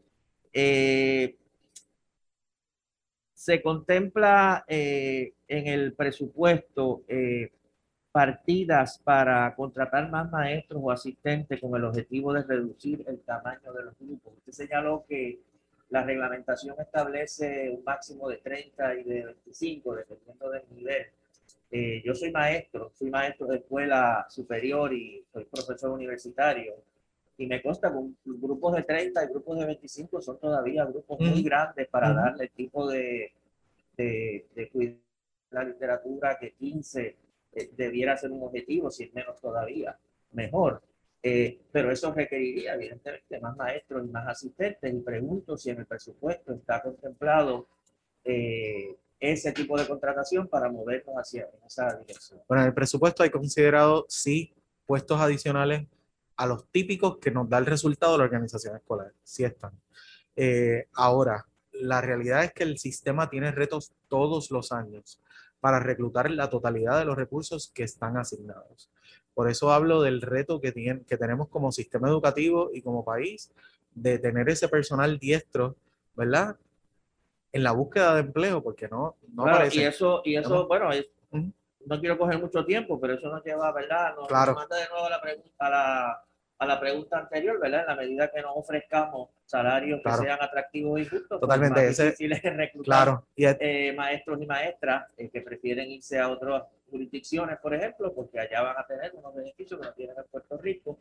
eh, se contempla en el presupuesto partidas para contratar más maestros o asistentes con el objetivo de reducir el tamaño de los grupos. Usted señaló que la reglamentación establece un máximo de 30 y de 25, dependiendo del nivel. Eh, yo soy maestro, soy maestro de escuela superior y soy profesor universitario. Y me consta que grupos de 30 y grupos de 25 son todavía grupos muy grandes para darle el tipo de, de, de la literatura que 15 eh, debiera ser un objetivo, si es menos todavía, mejor. Eh, pero eso requeriría, evidentemente, más maestros y más asistentes. Y pregunto si en el presupuesto está contemplado eh, ese tipo de contratación para movernos hacia esa dirección. Bueno, en el presupuesto hay considerado, sí, puestos adicionales a los típicos que nos da el resultado de la organización escolar. Sí están. ahora, la realidad es que el sistema tiene retos todos los años para reclutar la totalidad de los recursos que están asignados. Por eso hablo del reto que, tiene, que tenemos como sistema educativo y como país de tener ese personal diestro, ¿verdad? En la búsqueda de empleo, porque no, no Y eso, y eso bueno, no quiero coger mucho tiempo, pero eso nos lleva, ¿verdad? Nos, claro. manda de nuevo la a la, a la pregunta anterior, ¿verdad? En la medida que nos ofrezcamos salarios que sean atractivos y justos, pues, totalmente es más difícil es reclutar claro. Eh, maestros y maestras eh, que prefieren irse a otras jurisdicciones, por ejemplo, porque allá van a tener unos beneficios que no tienen en Puerto Rico.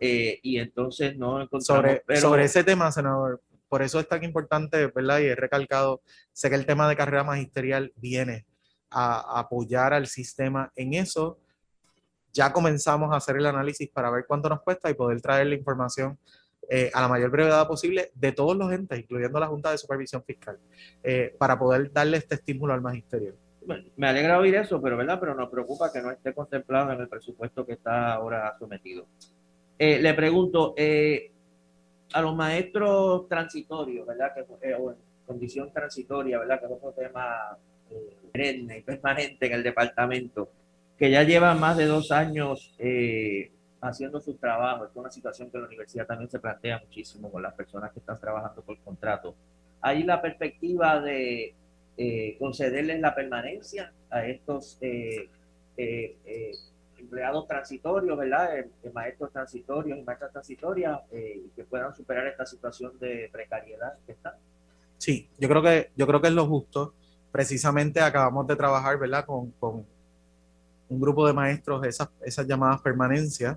Eh, y entonces no encontramos... Sobre, sobre ese tema, senador, por eso es tan importante, ¿verdad? Y he recalcado, sé que el tema de carrera magisterial viene a apoyar al sistema en eso, ya comenzamos a hacer el análisis para ver cuánto nos cuesta y poder traer la información eh, a la mayor brevedad posible de todos los entes, incluyendo la Junta de Supervisión Fiscal, eh, para poder darle este estímulo al magisterio. me alegra oír eso, pero ¿verdad? Pero nos preocupa que no esté contemplado en el presupuesto que está ahora sometido. Eh, le pregunto, a los maestros transitorios, ¿verdad? Que, o en condición transitoria, ¿verdad? Que es otro tema perenne y permanente en el departamento que ya lleva más de dos años eh, haciendo su trabajo. Es una situación que la universidad también se plantea muchísimo con las personas que están trabajando por contrato. Hay la perspectiva de eh, concederles la permanencia a estos eh, empleados transitorios, ¿verdad? maestros transitorios y maestras transitorias que puedan superar esta situación de precariedad que están. Sí, yo creo que, yo creo que es lo justo. Precisamente acabamos de trabajar, ¿verdad? Con un grupo de maestros esas, esas llamadas permanencias.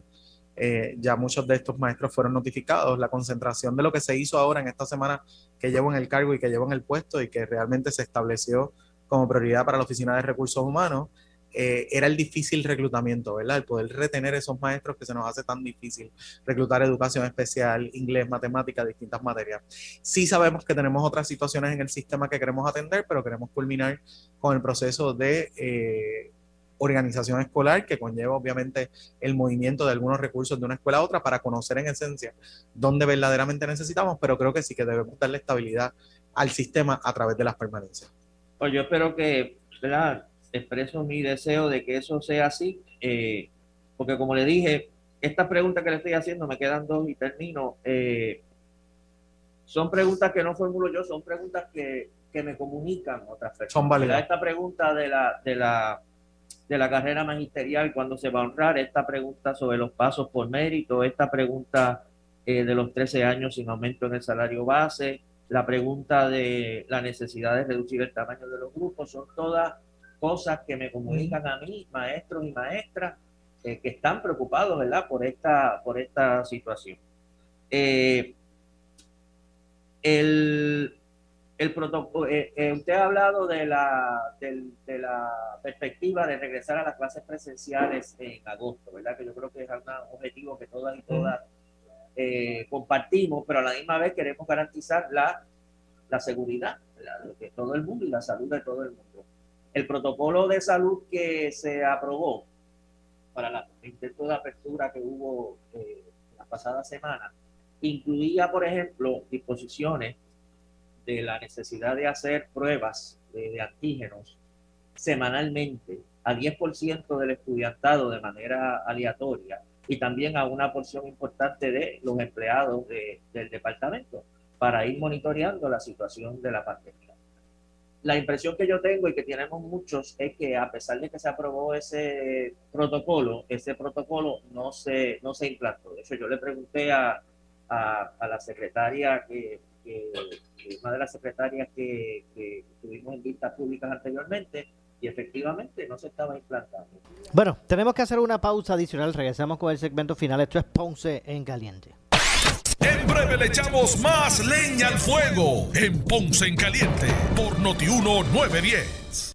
Eh, ya muchos de estos maestros fueron notificados. La concentración de lo que se hizo ahora en esta semana que llevo en el cargo y que llevo en el puesto y que realmente se estableció como prioridad para la Oficina de Recursos Humanos eh, era el difícil reclutamiento, ¿verdad? El poder retener esos maestros que se nos hace tan difícil, reclutar educación especial, inglés, matemáticas, distintas materias. Sí sabemos que tenemos otras situaciones en el sistema que queremos atender, pero queremos culminar con el proceso de eh, organización escolar que conlleva obviamente el movimiento de algunos recursos de una escuela a otra para conocer en esencia dónde verdaderamente necesitamos, pero creo que sí que debemos darle estabilidad al sistema a través de las permanencias. Pues yo espero que, ¿verdad? expreso mi deseo de que eso sea así, eh, porque como le dije, estas preguntas que le estoy haciendo, me quedan dos y termino, eh, son preguntas que no formulo yo, son preguntas que, que me comunican otras personas. Son válidas. Esta pregunta de la, de la de la carrera magisterial, cuando se va a honrar, esta pregunta sobre los pasos por mérito, esta pregunta eh, de los 13 años sin aumento en el salario base, la pregunta de la necesidad de reducir el tamaño de los grupos, son todas cosas que me comunican a mí, maestros y maestras, eh, que están preocupados, ¿verdad?, por esta, por esta situación. Eh, el, el protocolo, eh, eh, usted ha hablado de la, de, la perspectiva de regresar a las clases presenciales en agosto, ¿verdad? Que yo creo que es un objetivo que todas y todas eh, compartimos, pero a la misma vez queremos garantizar la, la seguridad de todo el mundo y la salud de todo el mundo. El protocolo de salud que se aprobó para la, el intento de apertura que hubo la pasada semana incluía, por ejemplo, disposiciones de la necesidad de hacer pruebas de, antígenos semanalmente a 10% del estudiantado de manera aleatoria y también a una porción importante de los empleados del departamento para ir monitoreando la situación de la pandemia. la impresión que yo tengo y que tenemos muchos es que a pesar de que se aprobó ese protocolo, ese protocolo no se, no se implantó. De hecho, yo le pregunté a, a, la secretaria, que, una de las secretarias que, que tuvimos en vistas públicas anteriormente, y efectivamente no se estaba implantando. Bueno, tenemos que hacer una pausa adicional. Regresamos con el segmento final. Esto es Ponce en Caliente. En breve le echamos más leña al fuego en Ponce en Caliente por Notiuno 910.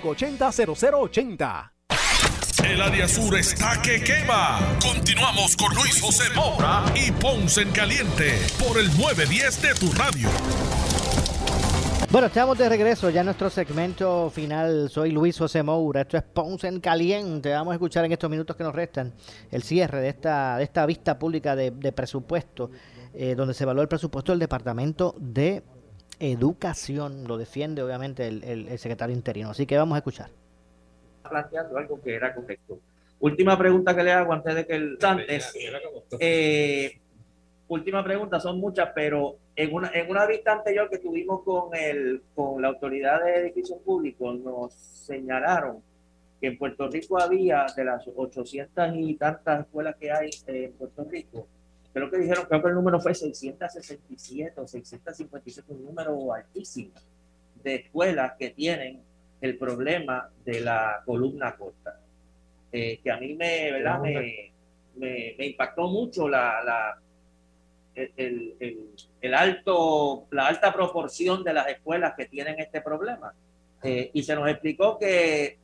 580-0080. El área sur está que quema. Continuamos con Luis José Moura y Ponce en Caliente por el 910 de tu radio. Bueno, estamos de regreso ya en nuestro segmento final. Soy Luis José Moura. Esto es Ponce en Caliente. Vamos a escuchar en estos minutos que nos restan el cierre de esta, de esta vista pública de, presupuesto, eh, donde se evaluó el presupuesto del Departamento de Educación. Lo defiende obviamente el, el secretario interino. Así que vamos a escuchar planteando algo que era correcto. Última pregunta que le hago antes de que el antes. Eh, última pregunta, son muchas, pero en una, en una vista anterior que tuvimos con, el, con la autoridad de edificios públicos, nos señalaron que en Puerto Rico había de las 800 y tantas escuelas que hay en Puerto Rico, creo que dijeron, creo que el número fue 667 o 657, un número altísimo de escuelas que tienen el problema de la columna corta, eh, que a mí me, ¿verdad? Me, me, impactó mucho la, la el, el, el, alto, la alta proporción de las escuelas que tienen este problema. Eh, y se nos explicó que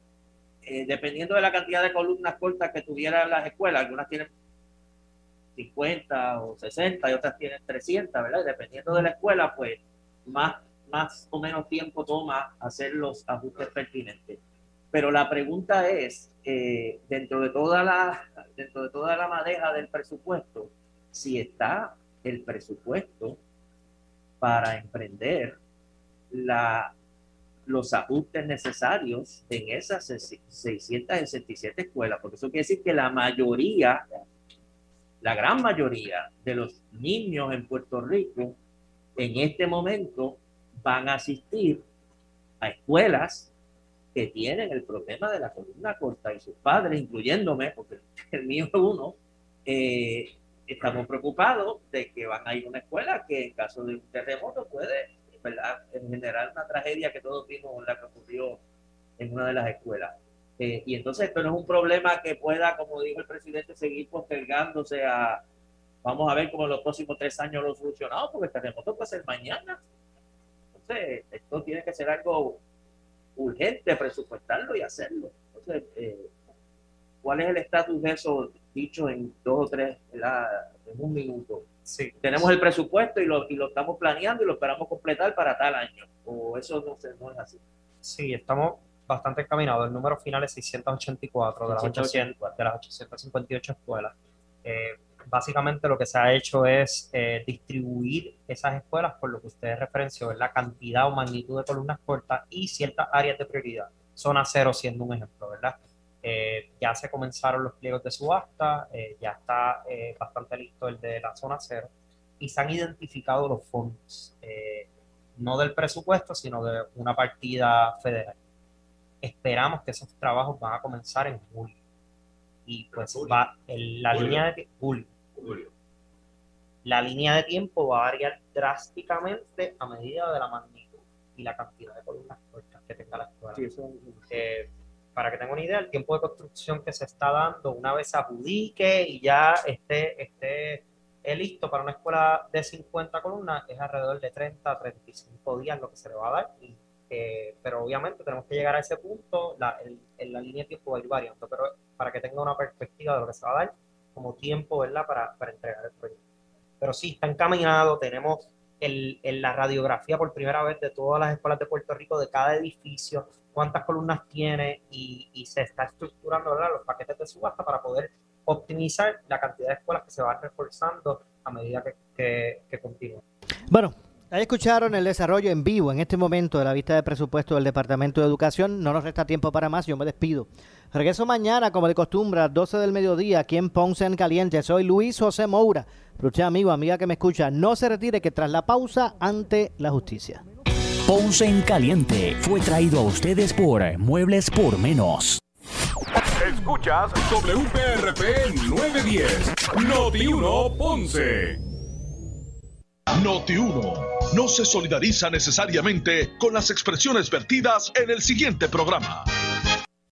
eh, dependiendo de la cantidad de columnas cortas que tuvieran las escuelas, algunas tienen 50 o 60 y otras tienen 300, ¿verdad? dependiendo de la escuela, pues más más o menos tiempo toma hacer los ajustes pertinentes. Pero la pregunta es, eh, dentro, de toda la, dentro de toda la madeja del presupuesto, si está el presupuesto para emprender la, los ajustes necesarios en esas 667 escuelas, porque eso quiere decir que la mayoría, la gran mayoría de los niños en Puerto Rico en este momento van a asistir a escuelas que tienen el problema de la columna corta y sus padres, incluyéndome, porque el mío es uno, eh, estamos preocupados de que van a ir a una escuela que en caso de un terremoto puede generar una tragedia que todos vimos la que ocurrió en una de las escuelas. Eh, y entonces esto no es un problema que pueda, como dijo el presidente, seguir postergándose a, vamos a ver cómo en los próximos tres años lo solucionamos, porque el terremoto puede ser mañana esto tiene que ser algo urgente, presupuestarlo y hacerlo. Entonces, eh, ¿cuál es el estatus de eso dicho en dos o tres, en un minuto? Sí. Tenemos el presupuesto y lo, y lo estamos planeando y lo esperamos completar para tal año. ¿O eso no, no es así? Sí, estamos bastante encaminados. El número final es 684 de las, 800, de las 858 escuelas. Eh, básicamente lo que se ha hecho es eh, distribuir esas escuelas por lo que usted referenció, la cantidad o magnitud de columnas cortas y ciertas áreas de prioridad. Zona cero siendo un ejemplo, ¿verdad? Eh, ya se comenzaron los pliegos de subasta, eh, ya está bastante listo el de la zona cero y se han identificado los fondos, no del presupuesto, sino de una partida federal. Esperamos que esos trabajos van a comenzar en julio y pues va en la línea de julio la línea de tiempo va a variar drásticamente a medida de la magnitud y la cantidad de columnas cortas. que tenga la escuela. Eh, para que tenga una idea, el tiempo de construcción que se está dando una vez se adjudique y ya esté, esté listo para una escuela de 50 columnas es alrededor de 30 a 35 días lo que se le va a dar. Eh, pero obviamente tenemos que llegar a ese punto, la, en la línea de tiempo va a ir variando, pero para que tenga una perspectiva de lo que se va a dar como tiempo, ¿verdad? Para, para entregar el proyecto. Pero sí, está encaminado, tenemos el, la radiografía por primera vez de todas las escuelas de Puerto Rico, de cada edificio, cuántas columnas tiene y, y se está estructurando ¿verdad? los paquetes de subasta para poder optimizar la cantidad de escuelas que se van reforzando a medida que, que, que continúa. Bueno, Ahí escucharon el desarrollo en vivo en este momento de la vista de presupuesto del Departamento de Educación. No nos resta tiempo para más, yo me despido. Regreso mañana, como de costumbre, a las 12 del mediodía, aquí en Ponce en Caliente. Soy Luis José Moura. Pero usted, amigo, amiga que me escucha, no se retire que tras la pausa, ante la justicia. Ponce en Caliente fue traído a ustedes por Muebles por Menos. Escuchas WPRP 910, Noti 1 Ponce. Noti 1 no se solidariza necesariamente con las expresiones vertidas en el siguiente programa.